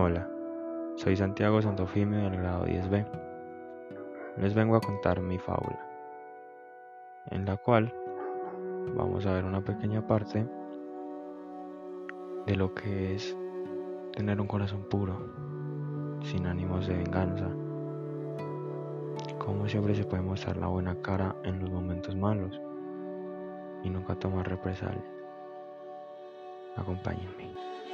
Hola, Soy Santiago Santofimio del grado 10B. Les vengo a contar mi fábula, en la cual vamos a ver una pequeña parte de lo que es tener un corazón puro, sin ánimos de venganza. Cómo siempre se puede mostrar la buena cara en los momentos malos y nunca tomar represalias. Acompáñenme.